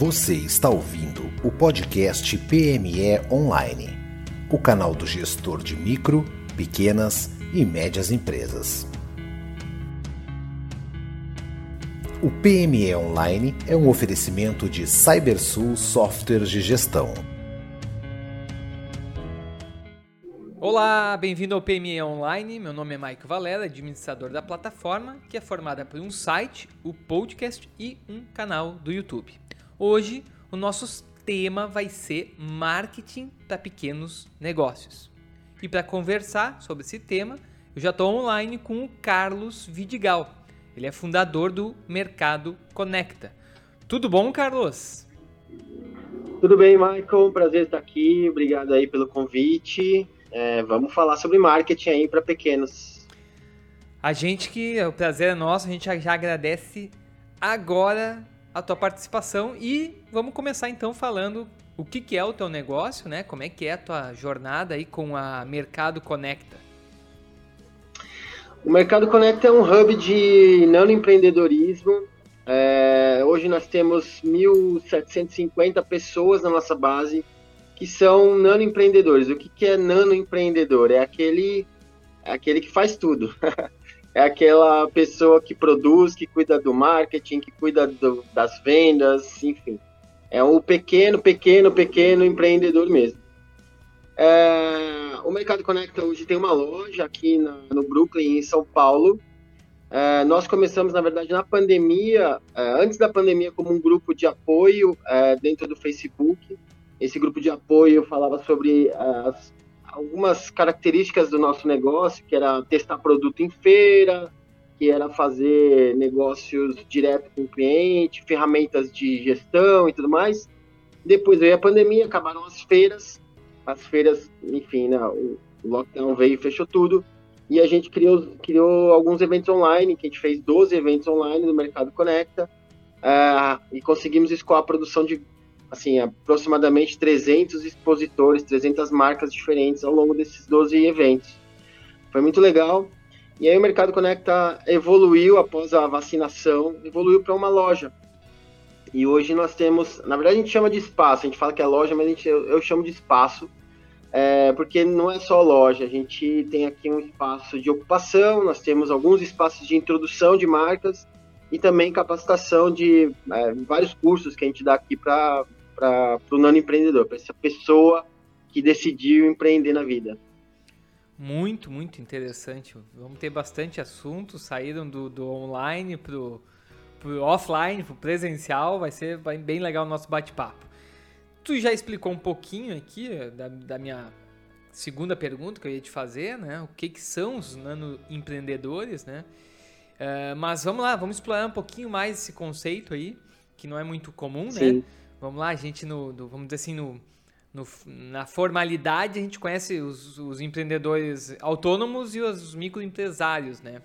Você está ouvindo o podcast PME Online, o canal do gestor de micro, pequenas e médias empresas. O PME Online é um oferecimento de CyberSul Softwares de Gestão. Olá, bem-vindo ao PME Online. Meu nome é Maico Valera, administrador da plataforma, que é formada por um site, o podcast e um canal do YouTube. Hoje, o nosso tema vai ser marketing para pequenos negócios. E para conversar sobre esse tema, eu já estou online com o Carlos Vidigal. Ele é fundador do Mercado Conecta. Tudo bom, Carlos? Tudo bem, Michael. Prazer estar aqui. Obrigado aí pelo convite. É, vamos falar sobre marketing aí para pequenos. A gente que o prazer é nosso, a gente já, já agradece agora a tua participação e vamos começar então falando o que, que é o teu negócio, né? Como é que é a tua jornada aí com a Mercado Conecta? O Mercado Conecta é um hub de nanoempreendedorismo. É, hoje nós temos 1.750 pessoas na nossa base que são nanoempreendedores. O que, que é nanoempreendedor? É aquele, é aquele que faz tudo. é aquela pessoa que produz, que cuida do marketing, que cuida do, das vendas, enfim. É um pequeno, pequeno, pequeno empreendedor mesmo. É, o Mercado Conecta hoje tem uma loja aqui na, no Brooklyn, em São Paulo. É, nós começamos, na verdade, na pandemia, é, antes da pandemia, como um grupo de apoio é, dentro do Facebook. Esse grupo de apoio falava sobre as algumas características do nosso negócio, que era testar produto em feira, que era fazer negócios direto com o cliente, ferramentas de gestão e tudo mais. Depois veio a pandemia, acabaram as feiras, as feiras, enfim, né, o lockdown veio e fechou tudo, e a gente criou, criou alguns eventos online, que a gente fez 12 eventos online no Mercado Conecta, uh, e conseguimos escoar a produção de assim, aproximadamente 300 expositores, 300 marcas diferentes ao longo desses 12 eventos. Foi muito legal. E aí o Mercado Conecta evoluiu após a vacinação, evoluiu para uma loja. E hoje nós temos, na verdade a gente chama de espaço, a gente fala que é loja, mas gente, eu, eu chamo de espaço, é, porque não é só loja, a gente tem aqui um espaço de ocupação, nós temos alguns espaços de introdução de marcas e também capacitação de é, vários cursos que a gente dá aqui para para o nano empreendedor, para essa pessoa que decidiu empreender na vida. Muito, muito interessante. Vamos ter bastante assunto. Saíram do, do online para o offline, para o presencial. Vai ser bem legal o nosso bate-papo. Tu já explicou um pouquinho aqui eh, da, da, minha segunda pergunta que eu ia te fazer, né? O que, que são os nano empreendedores, né? Uh, mas vamos lá, vamos explorar um pouquinho mais esse conceito aí, que não é muito comum, né? Sim. né? Vamos lá, a gente, no, no vamos dizer assim, no, no, na formalidade, a gente conhece os, os empreendedores autônomos e os microempresários, né?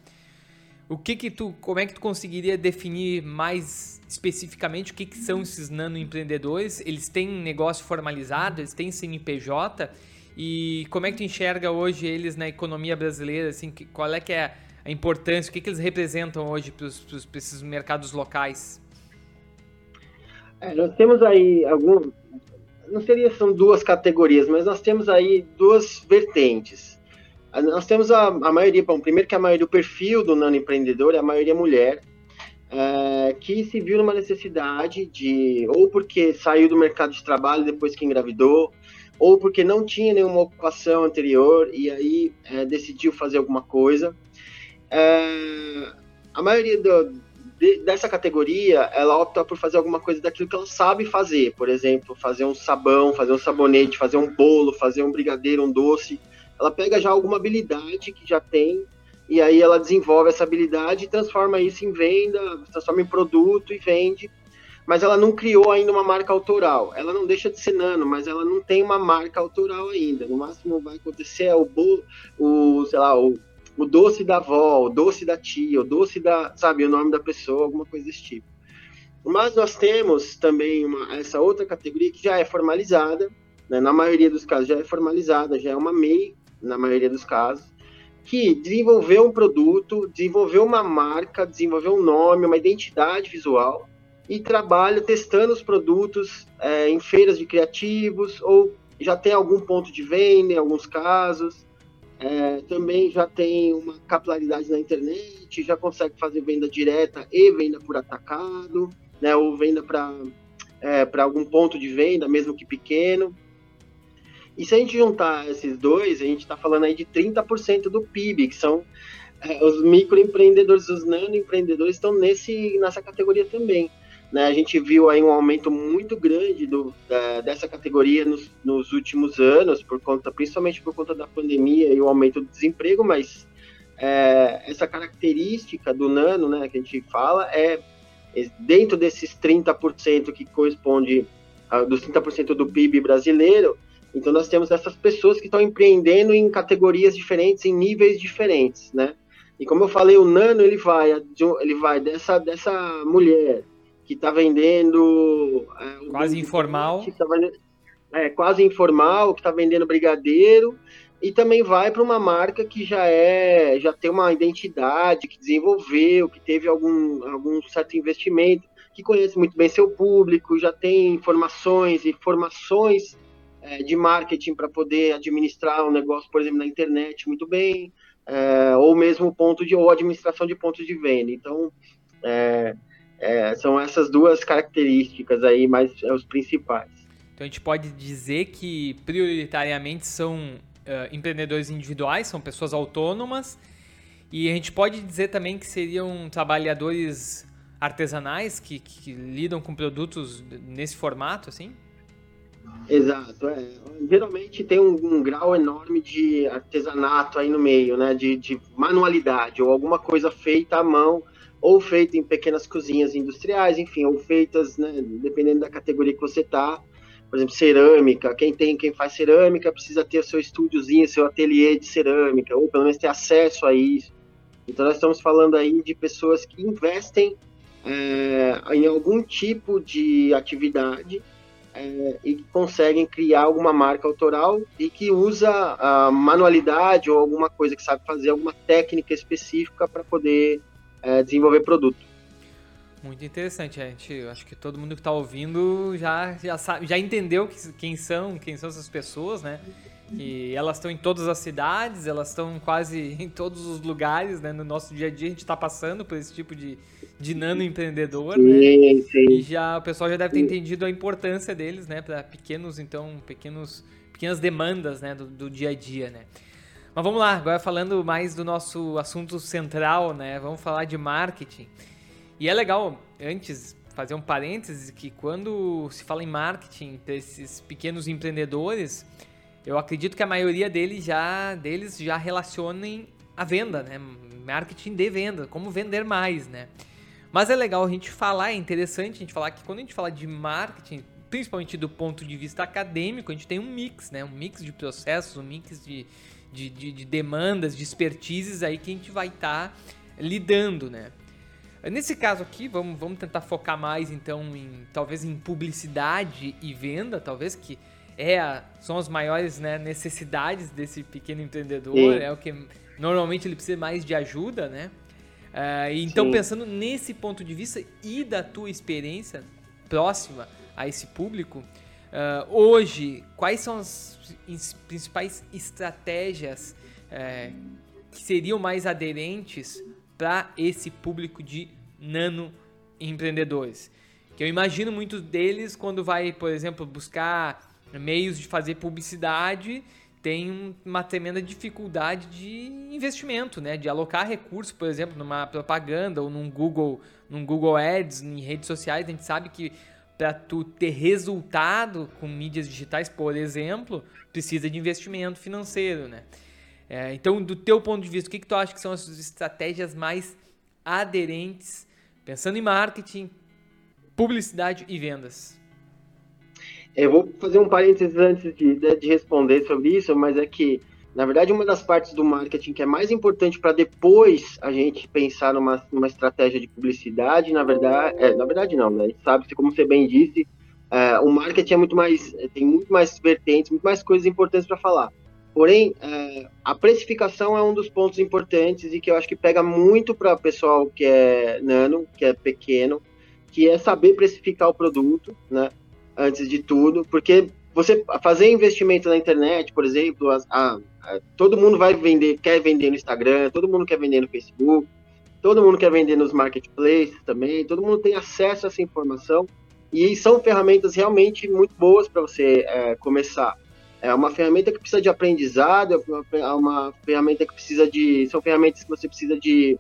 O que que tu, como é que tu conseguiria definir mais especificamente o que, que são esses nanoempreendedores? Eles têm negócio formalizado, eles têm CNPJ e como é que tu enxerga hoje eles na economia brasileira? Assim, qual é que é a importância? O que, que eles representam hoje para esses mercados locais? É, nós temos aí algum, não seria são duas categorias, mas nós temos aí duas vertentes. Nós temos a, a maioria, bom, primeiro que a maioria do perfil do nano empreendedor é a maioria mulher, é, que se viu numa necessidade de, ou porque saiu do mercado de trabalho depois que engravidou, ou porque não tinha nenhuma ocupação anterior e aí é, decidiu fazer alguma coisa. É, a maioria do, de, dessa categoria, ela opta por fazer alguma coisa daquilo que ela sabe fazer. Por exemplo, fazer um sabão, fazer um sabonete, fazer um bolo, fazer um brigadeiro, um doce. Ela pega já alguma habilidade que já tem e aí ela desenvolve essa habilidade e transforma isso em venda, transforma em produto e vende. Mas ela não criou ainda uma marca autoral. Ela não deixa de ser nano, mas ela não tem uma marca autoral ainda. No máximo vai acontecer é o o, sei lá, o o doce da avó, o doce da tia, o doce da, sabe, o nome da pessoa, alguma coisa desse tipo. Mas nós temos também uma, essa outra categoria que já é formalizada, né, na maioria dos casos já é formalizada, já é uma MEI, na maioria dos casos, que desenvolveu um produto, desenvolveu uma marca, desenvolveu um nome, uma identidade visual, e trabalha testando os produtos é, em feiras de criativos ou já tem algum ponto de venda em alguns casos. É, também já tem uma capilaridade na internet, já consegue fazer venda direta e venda por atacado, né, ou venda para é, algum ponto de venda, mesmo que pequeno. E se a gente juntar esses dois, a gente está falando aí de 30% do PIB, que são é, os microempreendedores, os nanoempreendedores estão nesse, nessa categoria também. Né? A gente viu aí um aumento muito grande do, da, dessa categoria nos, nos, últimos anos, por conta, principalmente por conta da pandemia e o aumento do desemprego, mas é, essa característica do nano, né, que a gente fala, é, é dentro desses 30% que corresponde a, dos 30% do PIB brasileiro, então nós temos essas pessoas que estão empreendendo em categorias diferentes, em níveis diferentes, né? E como eu falei, o nano ele vai, ele vai dessa, dessa mulher que está vendendo. É, quase informal. Tá vendendo, é, quase informal, que está vendendo brigadeiro. E também vai para uma marca que já é, já tem uma identidade, que desenvolveu, que teve algum, algum certo investimento, que conhece muito bem seu público, já tem informações e formações é, de marketing para poder administrar um negócio, por exemplo, na internet muito bem, é, ou mesmo ponto de ou administração de pontos de venda. Então, é, é, são essas duas características aí, mais é, os principais. Então a gente pode dizer que prioritariamente são uh, empreendedores individuais, são pessoas autônomas, e a gente pode dizer também que seriam trabalhadores artesanais que, que lidam com produtos nesse formato, assim? Exato, é. Geralmente tem um, um, grau enorme de artesanato aí no meio, né? De, de manualidade, ou alguma coisa feita à mão ou feita em pequenas cozinhas industriais, enfim, ou feitas, né, dependendo da categoria que você está. Por exemplo, cerâmica. Quem tem, quem faz cerâmica precisa ter seu estúdiozinho, seu ateliê de cerâmica, ou pelo menos ter acesso a isso. Então, nós estamos falando aí de pessoas que investem é, em algum tipo de atividade é, e conseguem criar alguma marca autoral e que usa a manualidade ou alguma coisa que sabe fazer, alguma técnica específica para poder é, desenvolver produto. Muito interessante, gente. acho que todo mundo que está ouvindo já, já, sabe, já entendeu quem são, quem são essas pessoas, né? E elas estão em todas as cidades, elas estão quase em todos os lugares, né? No nosso dia a dia a gente está passando por esse tipo de, de nano empreendedor, sim, né? Sim. E já o pessoal já deve ter entendido a importância deles, né? Para pequenos, então, pequenos, pequenas demandas, né? Do, do dia a dia, né? Mas vamos lá, agora falando mais do nosso assunto central, né? Vamos falar de marketing. E é legal, antes, fazer um parênteses, que quando se fala em marketing para esses pequenos empreendedores, eu acredito que a maioria deles já, deles já relacionem a venda, né? Marketing de venda, como vender mais, né? Mas é legal a gente falar, é interessante a gente falar que quando a gente fala de marketing, principalmente do ponto de vista acadêmico, a gente tem um mix, né? Um mix de processos, um mix de, de, de, de demandas, de expertises aí que a gente vai estar tá lidando, né? Nesse caso aqui, vamos, vamos tentar focar mais então em talvez em publicidade e venda, talvez que é a, são as maiores né, necessidades desse pequeno empreendedor, Sim. é o que normalmente ele precisa mais de ajuda, né? Uh, então Sim. pensando nesse ponto de vista e da tua experiência próxima a esse público, Uh, hoje, quais são as principais estratégias uh, que seriam mais aderentes para esse público de nano empreendedores? Que eu imagino muitos deles quando vai, por exemplo, buscar meios de fazer publicidade, tem uma tremenda dificuldade de investimento, né? De alocar recursos, por exemplo, numa propaganda ou num Google, num Google Ads, em redes sociais, a gente sabe que para tu ter resultado com mídias digitais, por exemplo, precisa de investimento financeiro, né? É, então, do teu ponto de vista, o que, que tu acha que são as estratégias mais aderentes, pensando em marketing, publicidade e vendas? Eu vou fazer um parênteses antes de, de responder sobre isso, mas é que na verdade, uma das partes do marketing que é mais importante para depois a gente pensar numa, numa estratégia de publicidade, na verdade, é, na verdade não, né? Sabe como você bem disse, é, o marketing é muito mais, tem muito mais vertentes, muito mais coisas importantes para falar. Porém, é, a precificação é um dos pontos importantes e que eu acho que pega muito para o pessoal que é nano, que é pequeno, que é saber precificar o produto, né? Antes de tudo, porque você fazer investimento na internet, por exemplo, a, a, a, todo mundo vai vender, quer vender no Instagram, todo mundo quer vender no Facebook, todo mundo quer vender nos marketplaces também, todo mundo tem acesso a essa informação e são ferramentas realmente muito boas para você é, começar. É uma ferramenta que precisa de aprendizado, é uma ferramenta que precisa de. São ferramentas que você precisa de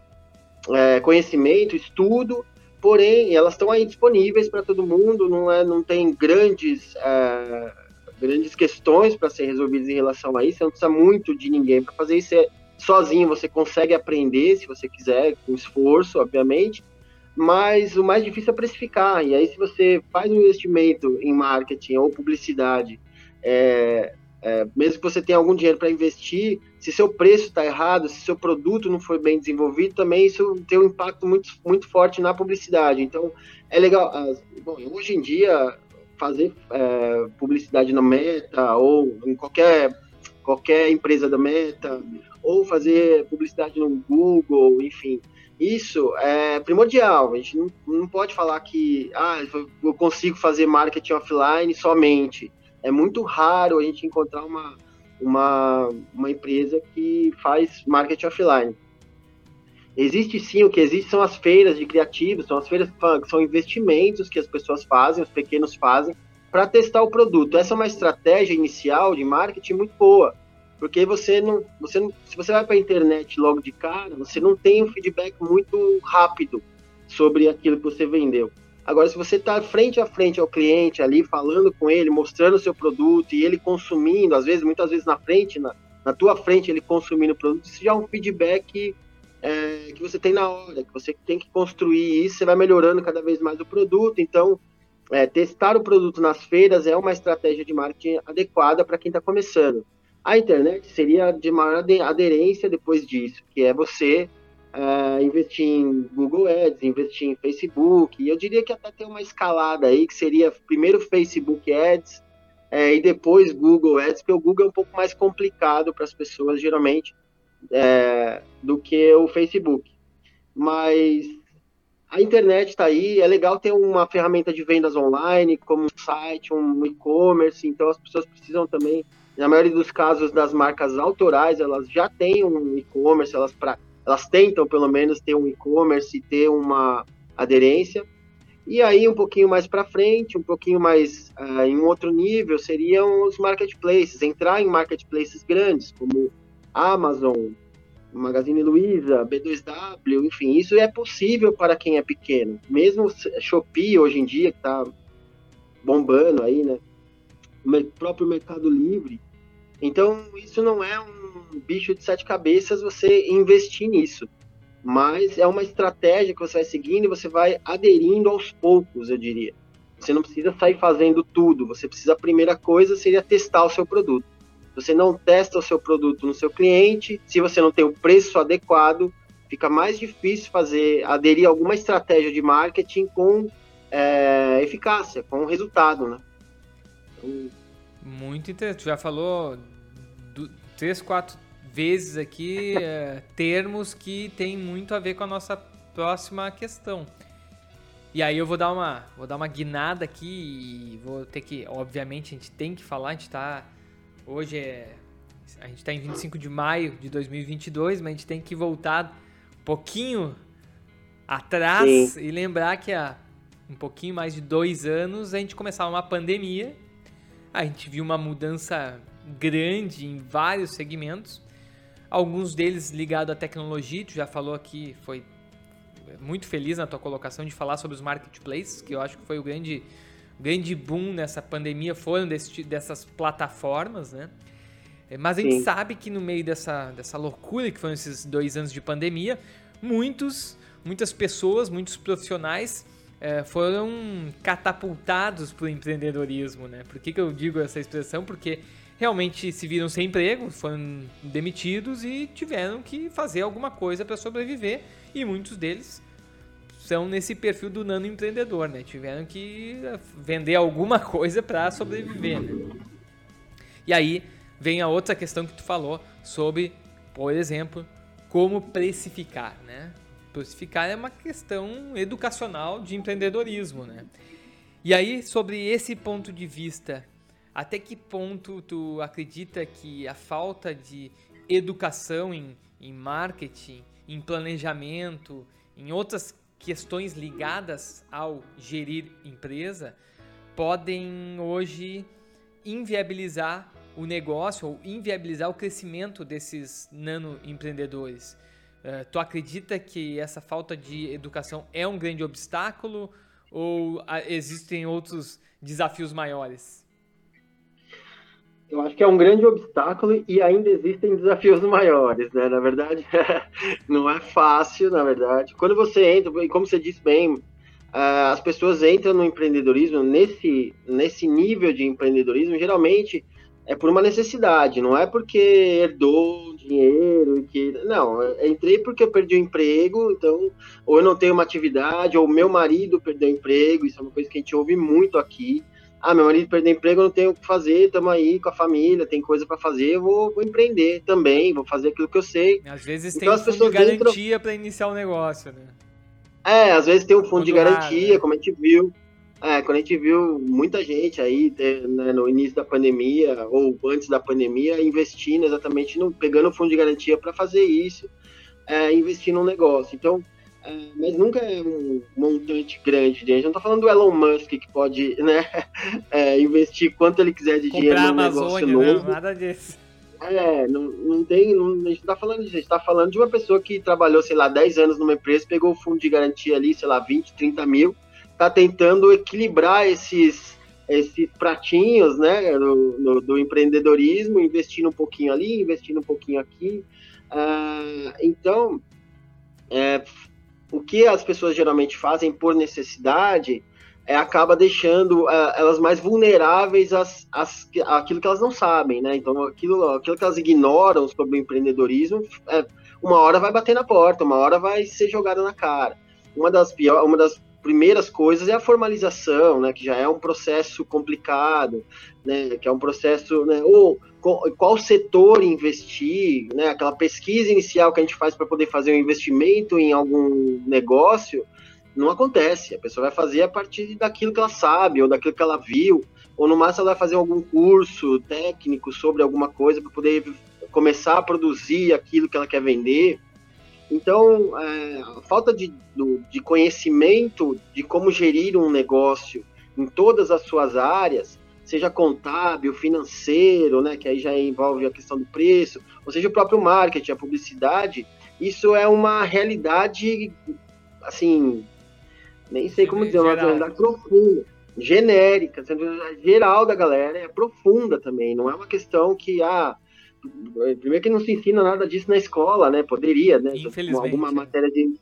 é, conhecimento, estudo, porém elas estão aí disponíveis para todo mundo, não, é, não tem grandes, é, grandes questões para ser resolvidas em relação a isso, você não precisa muito de ninguém para fazer isso. É, sozinho você consegue aprender, se você quiser, com esforço, obviamente, mas o mais difícil é precificar. E aí, se você faz um investimento em marketing ou publicidade é, é, mesmo que você tenha algum dinheiro para investir, se seu preço está errado, se seu produto não foi bem desenvolvido, também isso tem um impacto muito, muito forte na publicidade. Então, é legal. Bom, hoje em dia, fazer é, publicidade na Meta ou em qualquer, qualquer empresa da Meta, ou fazer publicidade no Google, enfim, isso é primordial. A gente não, não pode falar que ah, eu consigo fazer marketing offline somente é muito raro a gente encontrar uma, uma, uma empresa que faz marketing offline. Existe sim, o que existe são as feiras de criativos, são as feiras que são investimentos que as pessoas fazem, os pequenos fazem, para testar o produto. Essa é uma estratégia inicial de marketing muito boa, porque você não, você não, se você vai para a internet logo de cara, você não tem um feedback muito rápido sobre aquilo que você vendeu. Agora, se você está frente a frente ao cliente ali, falando com ele, mostrando o seu produto e ele consumindo, às vezes, muitas vezes na frente, na, na tua frente, ele consumindo o produto, isso já é um feedback que você tem na hora, que você tem que construir isso, você vai melhorando cada vez mais o produto. Então, é, testar o produto nas feiras é uma estratégia de marketing adequada para quem está começando. A internet seria de maior aderência depois disso, que é você uh, investir em Google Ads, investir em Facebook, e eu diria que até tem uma escalada aí, que seria primeiro Facebook Ads é, e depois Google Ads, porque o Google é um pouco mais complicado para as pessoas, geralmente, é, do que o Facebook. Mas a internet está aí, é legal ter uma ferramenta de vendas online, como um site, um e-commerce, então as pessoas precisam também, na maioria dos casos das marcas autorais, elas já têm um e-commerce, elas elas tentam pelo menos ter um e-commerce, ter uma aderência. E aí, um pouquinho mais para frente, um pouquinho mais uh, em um outro nível, seriam os marketplaces, entrar em marketplaces grandes, como Amazon, Magazine Luiza, B2W, enfim, isso é possível para quem é pequeno. Mesmo Shopee, hoje em dia, que está bombando aí, né? O próprio Mercado Livre. Então, isso não é um bicho de sete cabeças você investir nisso. Mas é uma estratégia que você vai seguindo e você vai aderindo aos poucos, eu diria. Você não precisa sair fazendo tudo. Você precisa, a primeira coisa seria testar o seu produto. Você não testa o seu produto no seu cliente, se você não tem o preço adequado, fica mais difícil fazer aderir a alguma estratégia de marketing com é, eficácia, com resultado, né? Então... Muito interessante. Já falou do, três, quatro vezes aqui é, termos que tem muito a ver com a nossa próxima questão. E aí eu vou dar uma, vou dar uma guinada aqui e vou ter que, obviamente, a gente tem que falar, a gente tá hoje é a gente está em 25 de maio de 2022, mas a gente tem que voltar um pouquinho atrás Sim. e lembrar que há um pouquinho mais de dois anos a gente começava uma pandemia, a gente viu uma mudança grande em vários segmentos alguns deles ligados à tecnologia, tu já falou aqui, foi muito feliz na tua colocação de falar sobre os marketplaces, que eu acho que foi o grande, grande boom nessa pandemia, foram desse, dessas plataformas, né? É, mas a gente Sim. sabe que no meio dessa, dessa loucura que foram esses dois anos de pandemia, muitos, muitas pessoas, muitos profissionais é, foram catapultados para o empreendedorismo, né? Por que, que eu digo essa expressão? Porque realmente se viram sem emprego, foram demitidos e tiveram que fazer alguma coisa para sobreviver. E muitos deles são nesse perfil do nano empreendedor, né? Tiveram que vender alguma coisa para sobreviver, né? E aí vem a outra questão que tu falou sobre, por exemplo, como precificar, né? precificar é uma questão educacional de empreendedorismo, né? E aí, sobre esse ponto de vista, até que ponto tu acredita que a falta de educação em, em marketing, em planejamento, em outras questões ligadas ao gerir empresa, podem hoje inviabilizar o negócio ou inviabilizar o crescimento desses nano empreendedores. Uh, tu acredita que essa falta de educação é um grande obstáculo ou uh, existem outros desafios maiores? Eu acho que é um grande obstáculo e ainda existem desafios maiores, né? Na verdade, não é fácil, na verdade. Quando você entra, e como você disse bem, uh, as pessoas entram no empreendedorismo, nesse, nesse nível de empreendedorismo, geralmente é por uma necessidade, não é porque herdou dinheiro, que não, entrei porque eu perdi o emprego, então, ou eu não tenho uma atividade, ou meu marido perdeu o emprego, isso é uma coisa que a gente ouve muito aqui. Ah, meu marido perdeu emprego, eu não tenho o que fazer, estamos aí com a família, tem coisa para fazer, eu vou, vou, empreender também, vou fazer aquilo que eu sei. Às vezes então, tem um fundo de garantia entram... para iniciar o negócio, né? É, às vezes tem um fundo, de garantia, né? como a gente viu. É, quando a gente viu muita gente aí né, no início da pandemia ou antes da pandemia investindo exatamente no, pegando o fundo de garantia para fazer isso, é, investir num negócio. Então, é, mas nunca é um montante grande, gente. Não está falando do Elon Musk que pode né, é, investir quanto ele quiser de dinheiro no negócio novo. Não, nada disso. É, não, não tem, não, a gente não tá falando disso, a gente tá falando de uma pessoa que trabalhou, sei lá, 10 anos numa empresa, pegou o fundo de garantia ali, sei lá, 20, 30 mil, tá tentando equilibrar esses, esses pratinhos, né, do, do, do empreendedorismo, investindo um pouquinho ali, investindo um pouquinho aqui. Uh, então, é, o que as pessoas geralmente fazem por necessidade é, acaba deixando uh, elas mais vulneráveis às, às, àquilo que elas não sabem, né? Então, aquilo, aquilo que elas ignoram sobre o empreendedorismo, é, uma hora vai bater na porta, uma hora vai ser jogada na cara. Uma das, pior, uma das primeiras coisas é a formalização, né? Que já é um processo complicado, né? Que é um processo, né? Ou qual setor investir, né? Aquela pesquisa inicial que a gente faz para poder fazer um investimento em algum negócio não acontece. A pessoa vai fazer a partir daquilo que ela sabe, ou daquilo que ela viu, ou no máximo ela vai fazer algum curso técnico sobre alguma coisa para poder começar a produzir aquilo que ela quer vender. Então, é, a falta de, de conhecimento de como gerir um negócio em todas as suas áreas, seja contábil, financeiro, né, que aí já envolve a questão do preço, ou seja, o próprio marketing, a publicidade, isso é uma realidade, assim, nem sei como dizer, uma realidade profunda, genérica, geral da galera, é profunda também, não é uma questão que, ah, primeiro que não se ensina nada disso na escola, né, poderia, né, alguma matéria de,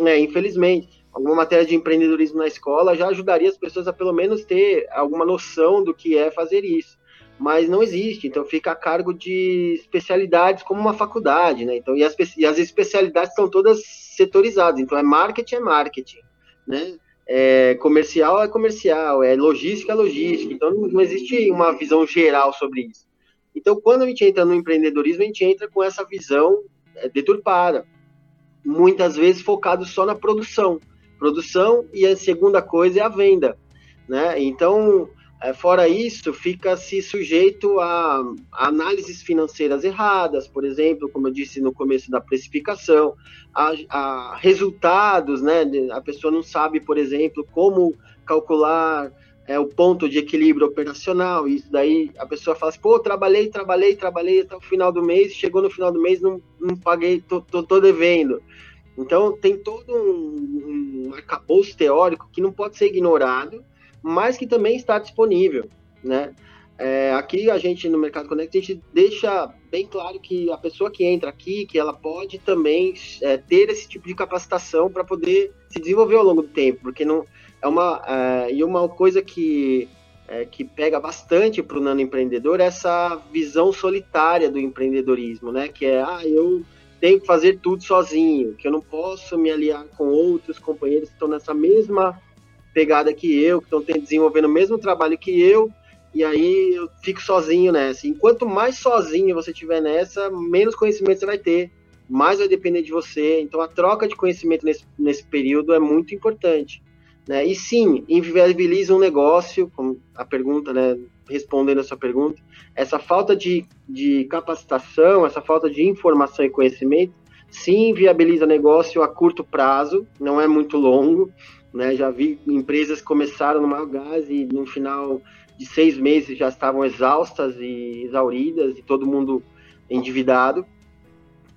é, infelizmente, alguma matéria de empreendedorismo na escola já ajudaria as pessoas a pelo menos ter alguma noção do que é fazer isso. Mas não existe, então fica a cargo de especialidades como uma faculdade, né? Então, e as, e as especialidades estão todas setorizadas, então é marketing, é marketing né? É, comercial é comercial, é logística é logística, então não existe uma visão geral sobre isso. Então, quando a gente entra no empreendedorismo, a gente entra com essa visão é, deturpada, muitas vezes focado só na produção. Produção e a segunda coisa é a venda, né? Então, é, fora isso, fica-se sujeito a, a, análises financeiras erradas, por exemplo, como eu disse no começo da precificação, a, a resultados, né? A pessoa não sabe, por exemplo, como calcular é, o ponto de equilíbrio operacional. Isso daí a pessoa fala assim, pô, trabalhei, trabalhei, trabalhei até o final do mês, chegou no final do mês, não, não paguei, tô, tô, tô devendo. Então tem todo um, um arcabouço teórico que não pode ser ignorado mas que também está disponível, né? É, aqui a gente no Mercado Connect a gente deixa bem claro que a pessoa que entra aqui, que ela pode também é, ter esse tipo de capacitação para poder se desenvolver ao longo do tempo, porque não é uma é, e uma coisa que é, que pega bastante para o nano empreendedor é essa visão solitária do empreendedorismo, né? Que é ah eu tenho que fazer tudo sozinho, que eu não posso me aliar com outros companheiros que estão nessa mesma pegada que eu, que estão desenvolvendo o mesmo trabalho que eu, e aí eu fico sozinho nessa. Enquanto mais sozinho você tiver nessa, menos conhecimento você vai ter mais vai depender de você. Então, a troca de conhecimento nesse, nesse período é muito importante. Né? E sim, inviabiliza um negócio, como a pergunta, né, respondendo a sua pergunta, essa falta de, de capacitação, essa falta de informação e conhecimento, sim, viabiliza negócio a curto prazo, não é muito longo. Né? Já vi empresas começaram no maior gás e no final de seis meses já estavam exaustas e exauridas e todo mundo endividado.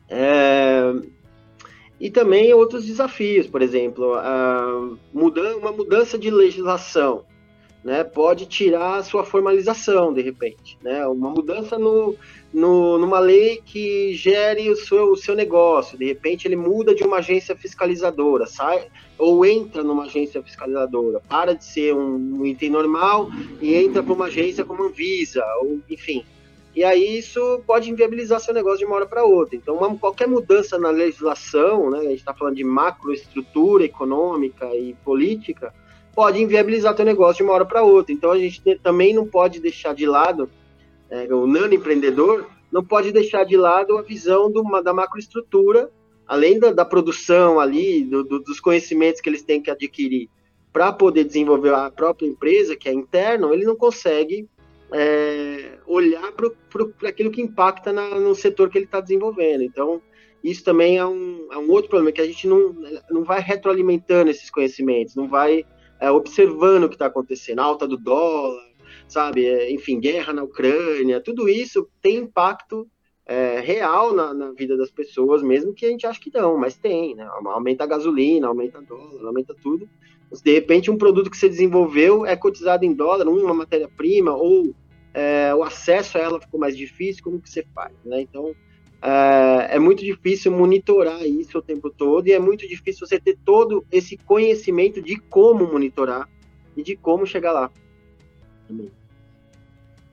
É, e também outros desafios, por exemplo, uma mudança de legislação né, pode tirar a sua formalização, de repente. Né, uma mudança no, no, numa lei que gere o seu, o seu negócio, de repente ele muda de uma agência fiscalizadora, sai ou entra numa agência fiscalizadora, para de ser um, um item normal e entra para uma agência como Anvisa, ou enfim. E aí isso pode inviabilizar seu negócio de uma hora para outra. Então, uma, qualquer mudança na legislação, né, a gente está falando de macroestrutura econômica e política, pode inviabilizar teu negócio de uma hora para outra. Então, a gente também não pode deixar de lado, é, o nano empreendedor não pode deixar de lado a visão do, da macroestrutura, além da, da produção ali, do, do, dos conhecimentos que eles têm que adquirir para poder desenvolver a própria empresa, que é interno, ele não consegue é, olhar para aquilo que impacta na, no setor que ele está desenvolvendo. Então, isso também é um, é um, outro problema, que a gente não, não vai retroalimentando esses conhecimentos, não vai é, observando o que está acontecendo, alta do dólar, sabe, é, enfim, guerra na Ucrânia, tudo isso tem impacto é, real na, na, vida das pessoas, mesmo que a gente ache que não, mas tem, né? Aumenta a gasolina, aumenta dólar, aumenta tudo de repente, um produto que você desenvolveu é cotizado em dólar, uma matéria-prima, ou é, o acesso a ela ficou mais difícil, como que você faz? Né? Então, é, é, muito difícil monitorar isso o tempo todo e é muito difícil você ter todo esse conhecimento de como monitorar e de como chegar lá.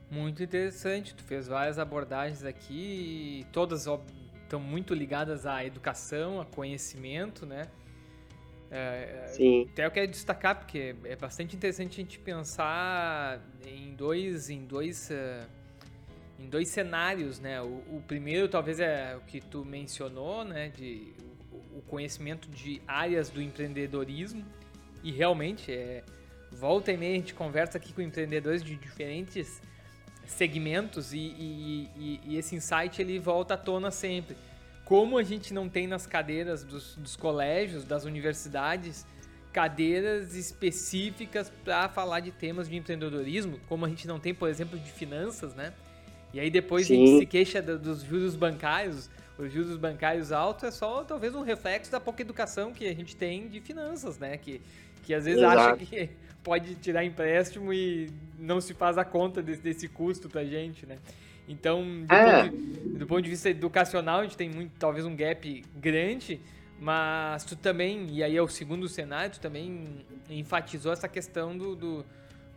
Muito interessante, tu fez várias abordagens aqui, todas estão muito ligadas à educação, a conhecimento, né? É, Sim. Até eu quero destacar porque é bastante interessante a gente pensar em dois, em dois, uh, em dois cenários, né? O, o, primeiro talvez é o que tu mencionou, né? De o, o conhecimento de áreas do empreendedorismo e realmente é volta e meia a gente conversa aqui com empreendedores de diferentes segmentos e, e, e, e esse insight ele volta à tona sempre como a gente não tem nas cadeiras dos, dos colégios, das universidades, cadeiras específicas para falar de temas de empreendedorismo, como a gente não tem, por exemplo, de finanças, né? E aí depois Sim. a gente se queixa dos juros bancários, os juros bancários altos é só talvez um reflexo da pouca educação que a gente tem de finanças, né? Que, que às vezes Exato. acha que pode tirar empréstimo e não se faz a conta desse, desse custo pra gente, né? Então, do, é. ponto de, do, ponto de, vista educacional, a gente tem muito, talvez um gap grande, mas tu também, e aí é o segundo cenário, tu também enfatizou essa questão do, do,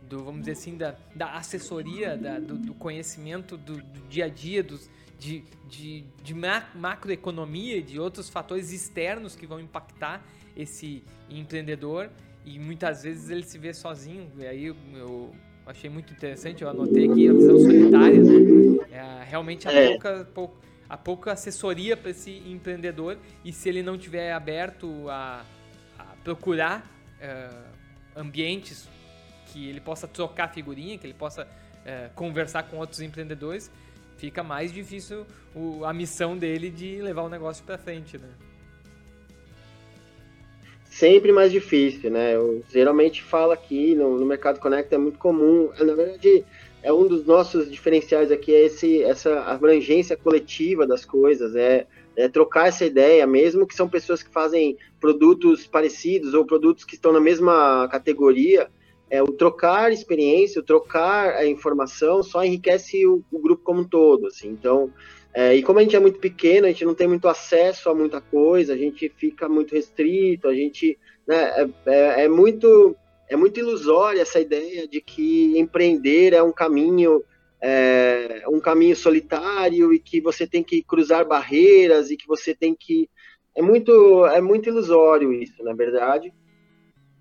do vamos dizer assim, da, da assessoria, da, do, do, conhecimento do, dia a dia, dos, de, de, de macroeconomia, de outros fatores externos que vão impactar esse empreendedor e muitas vezes ele se vê sozinho. E aí eu achei muito interessante, eu anotei aqui a visão solitária, né? É, realmente a, é. pouca, pouca, a pouca assessoria para esse empreendedor e se ele não tiver aberto a, a procurar uh, ambientes que ele possa trocar figurinha, que ele possa uh, conversar com outros empreendedores, fica mais difícil o, a missão dele de levar o negócio para frente, né? Sempre mais difícil, né? Eu geralmente falo aqui no, no Mercado Conecta é muito comum, é, na verdade é um dos nossos diferenciais aqui é esse essa abrangência coletiva das coisas, é, é trocar essa ideia, mesmo que são pessoas que fazem produtos parecidos ou produtos que estão na mesma categoria, é o trocar experiência, o trocar a informação só enriquece o, o grupo como um todo, assim. Então é, e como a gente é muito pequeno, a gente não tem muito acesso a muita coisa, a gente fica muito restrito, a gente né, é, é, é muito é muito ilusória essa ideia de que empreender é um caminho é, um caminho solitário e que você tem que cruzar barreiras e que você tem que é muito é muito ilusório isso, na verdade.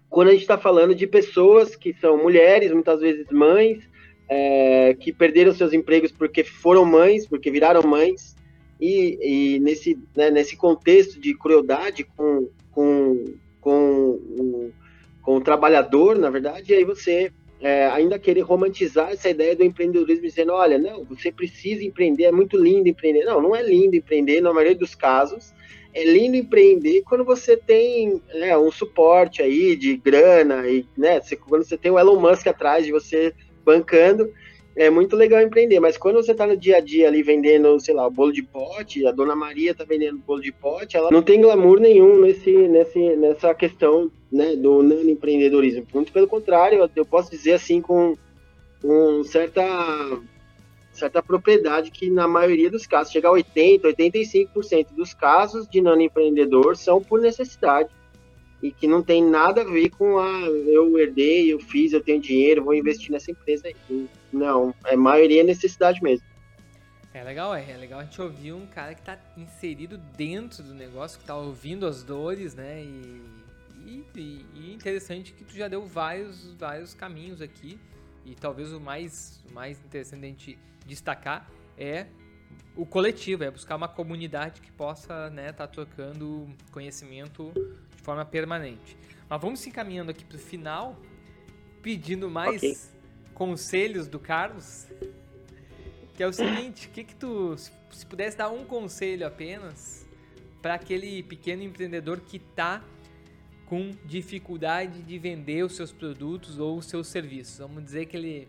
Quando a gente está falando de pessoas que são mulheres, muitas vezes mães, é, que perderam seus empregos porque foram mães, porque viraram mães, E, e nesse, né, nesse contexto de crueldade com, com, com, com o trabalhador, na verdade, aí você é, ainda querer romantizar essa ideia do empreendedorismo, dizendo, olha, não, você precisa empreender, é muito lindo empreender. Não, não é lindo empreender, na maioria dos casos. É lindo empreender quando você tem né, um suporte aí de grana, e né, você, quando você tem o Elon Musk atrás de você bancando, é muito legal empreender, mas quando você está no dia a dia ali vendendo, sei lá, o bolo de pote, a dona Maria está vendendo bolo de pote, ela não tem glamour nenhum nesse, nesse, nessa questão né, do nano empreendedorismo. Muito pelo contrário, eu posso dizer assim com, com certa, certa propriedade que na maioria dos casos, chega a 80%, 85% dos casos de nano empreendedor são por necessidade e que não tem nada a ver com a eu herdei, eu fiz, eu tenho dinheiro, vou investir nessa empresa aí. Não, é maioria é necessidade mesmo. É legal, é, é legal a gente ouvir um cara que está inserido dentro do negócio, que está ouvindo as dores, né? E, e, e, interessante que tu já deu vários, vários caminhos aqui. E talvez o mais, mais interessante a gente destacar é o coletivo, é buscar uma comunidade que possa estar né, tá trocando conhecimento de forma permanente. Mas vamos se encaminhando aqui para o final, pedindo mais okay. conselhos do Carlos, que é o seguinte, que que tu, se pudesse dar um conselho apenas para aquele pequeno empreendedor que está com dificuldade de vender os seus produtos ou os seus serviços. Vamos dizer que ele,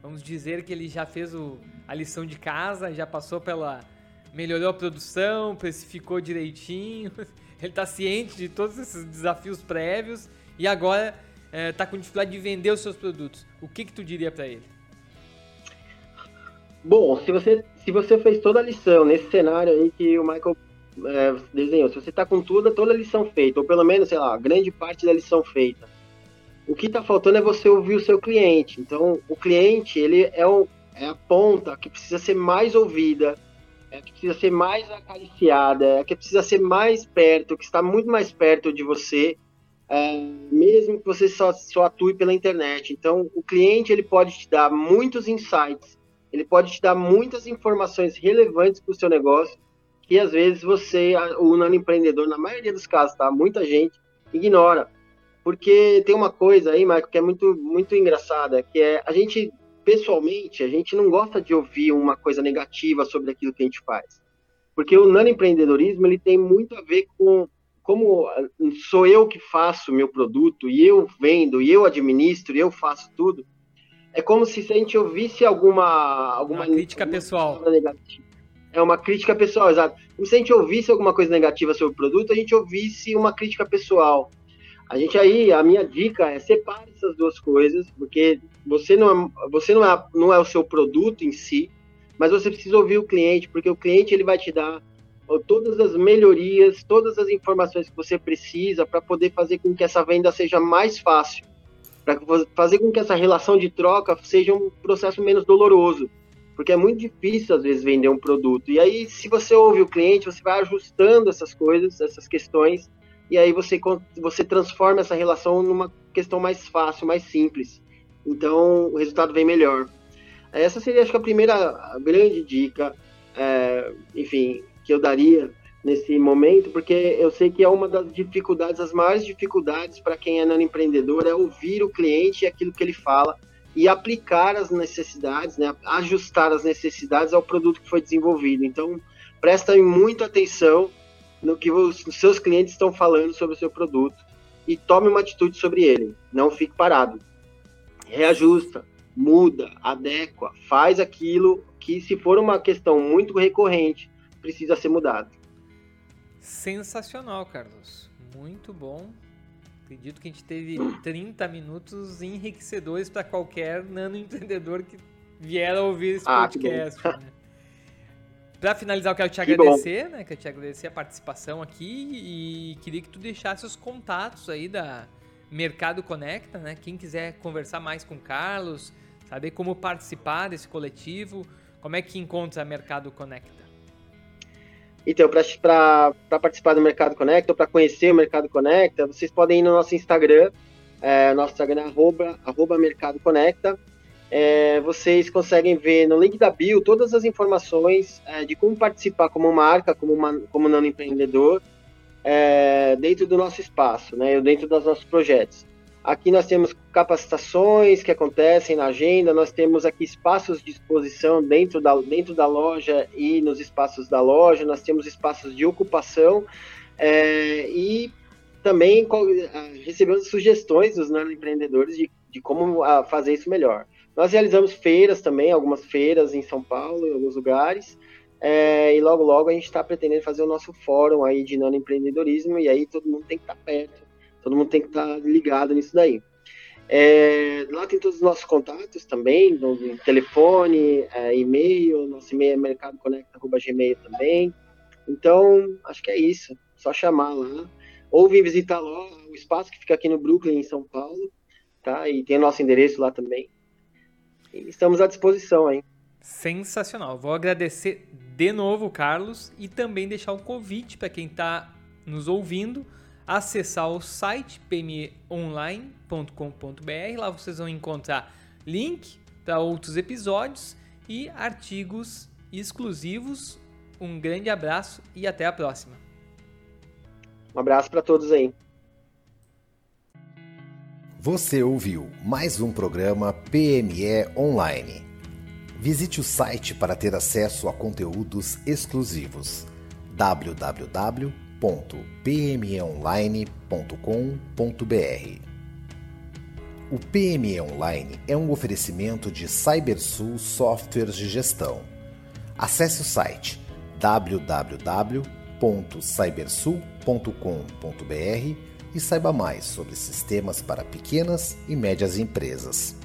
vamos dizer que ele já fez o, a lição de casa, já passou pela melhorou a produção, precificou direitinho, ele está ciente de todos esses desafios prévios e agora é, com dificuldade de vender os seus produtos. O que que tu diria para ele? Bom, se você se você fez toda a lição nesse cenário aí que o Michael é, desenhou, se você está com toda toda a lição feita, ou pelo menos sei lá, grande parte da lição feita, o que está faltando é você ouvir o seu cliente. Então, o cliente ele é, o, é a ponta que precisa ser mais ouvida é que precisa ser mais acariciada, é que precisa ser mais perto, que está muito mais perto de você, é, mesmo que você só, só atue pela internet. Então, o cliente ele pode te dar muitos insights, ele pode te dar muitas informações relevantes para o seu negócio, que às vezes você, o nano empreendedor, na maioria dos casos, tá? Muita gente ignora. Porque tem uma coisa aí, Marco, que é muito, muito engraçada, que é a gente pessoalmente, a gente não gosta de ouvir uma coisa negativa sobre aquilo que a gente faz. Porque o nanoempreendedorismo, ele tem muito a ver com como sou eu que faço meu produto, e eu vendo, e eu administro, e eu faço tudo. É como se a gente ouvisse alguma... alguma uma crítica alguma pessoal. É uma crítica pessoal, exato. Como se a gente ouvisse alguma coisa negativa sobre o produto, a gente ouvisse uma crítica pessoal. A gente aí, a minha dica é separe essas duas coisas, porque você não é, você não é, não é o seu produto em si, mas você precisa ouvir o cliente, porque o cliente ele vai te dar todas as melhorias, todas as informações que você precisa para poder fazer com que essa venda seja mais fácil, para fazer com que essa relação de troca seja um processo menos doloroso, porque é muito difícil às vezes vender um produto. E aí, se você ouve o cliente, você vai ajustando essas coisas, essas questões e aí você, você transforma essa relação numa questão mais fácil, mais simples. Então o resultado vem melhor. Essa seria, acho que, a primeira grande dica, é, enfim, que eu daria nesse momento, porque eu sei que é uma das dificuldades, as maiores dificuldades para quem é nano empreendedor é ouvir o cliente e aquilo que ele fala e aplicar as necessidades, né, ajustar as necessidades ao produto que foi desenvolvido. Então, presta muita atenção no que os, seus clientes estão falando sobre o seu produto e tome uma atitude sobre ele. Não fique parado. Reajusta, muda, adequa, faz aquilo que, se for uma questão muito recorrente, precisa ser mudado. Sensacional, Carlos. Muito bom. Acredito que a gente teve 30 minutos enriquecedores para qualquer nano empreendedor que vier a ouvir esse ah, podcast. Né? Para finalizar, eu quero te agradecer, né? Quero te agradecer a participação aqui e queria que tu deixasse os contatos aí da Mercado Conecta, né? Quem quiser conversar mais com o Carlos, saber como participar desse coletivo, como é que encontra a Mercado Conecta? Então, para participar do Mercado Conecta, ou para conhecer o Mercado Conecta, vocês podem ir no nosso Instagram, é, nosso Instagram é arroba, arroba Mercado Conecta, é, vocês conseguem ver no link da bio todas as informações é, de como participar como marca, como, uma, como nano empreendedor, é, dentro do nosso espaço, né, dentro dos nossos projetos. Aqui nós temos capacitações que acontecem na agenda, nós temos aqui espaços de exposição dentro da, dentro da loja e nos espaços da loja, nós temos espaços de ocupação é, e também recebemos sugestões dos nanoempreendedores de, de como fazer isso melhor. Nós realizamos feiras também, algumas feiras em São Paulo, em alguns lugares, é, e logo logo a gente está pretendendo fazer o nosso fórum aí de nanoempreendedorismo, e aí todo mundo tem que estar tá perto, todo mundo tem que estar tá ligado nisso daí. É, lá tem todos os nossos contatos também, no telefone, é, e-mail, nosso e-mail é mercadoconecta.gmail também. Então, acho que é isso. Só chamar lá. Ou vir visitar lá o espaço que fica aqui no Brooklyn, em São Paulo. Tá? E tem o nosso endereço lá também. Estamos à disposição aí. Sensacional. Vou agradecer de novo, Carlos, e também deixar um convite para quem está nos ouvindo acessar o site pmeonline.com.br. Lá vocês vão encontrar link para outros episódios e artigos exclusivos. Um grande abraço e até a próxima. Um abraço para todos aí. Você ouviu mais um programa PME Online. Visite o site para ter acesso a conteúdos exclusivos www.pmeonline.com.br. O PME Online é um oferecimento de CyberSul Softwares de Gestão. Acesse o site www.cybersul.com.br e saiba mais sobre sistemas para pequenas e médias empresas.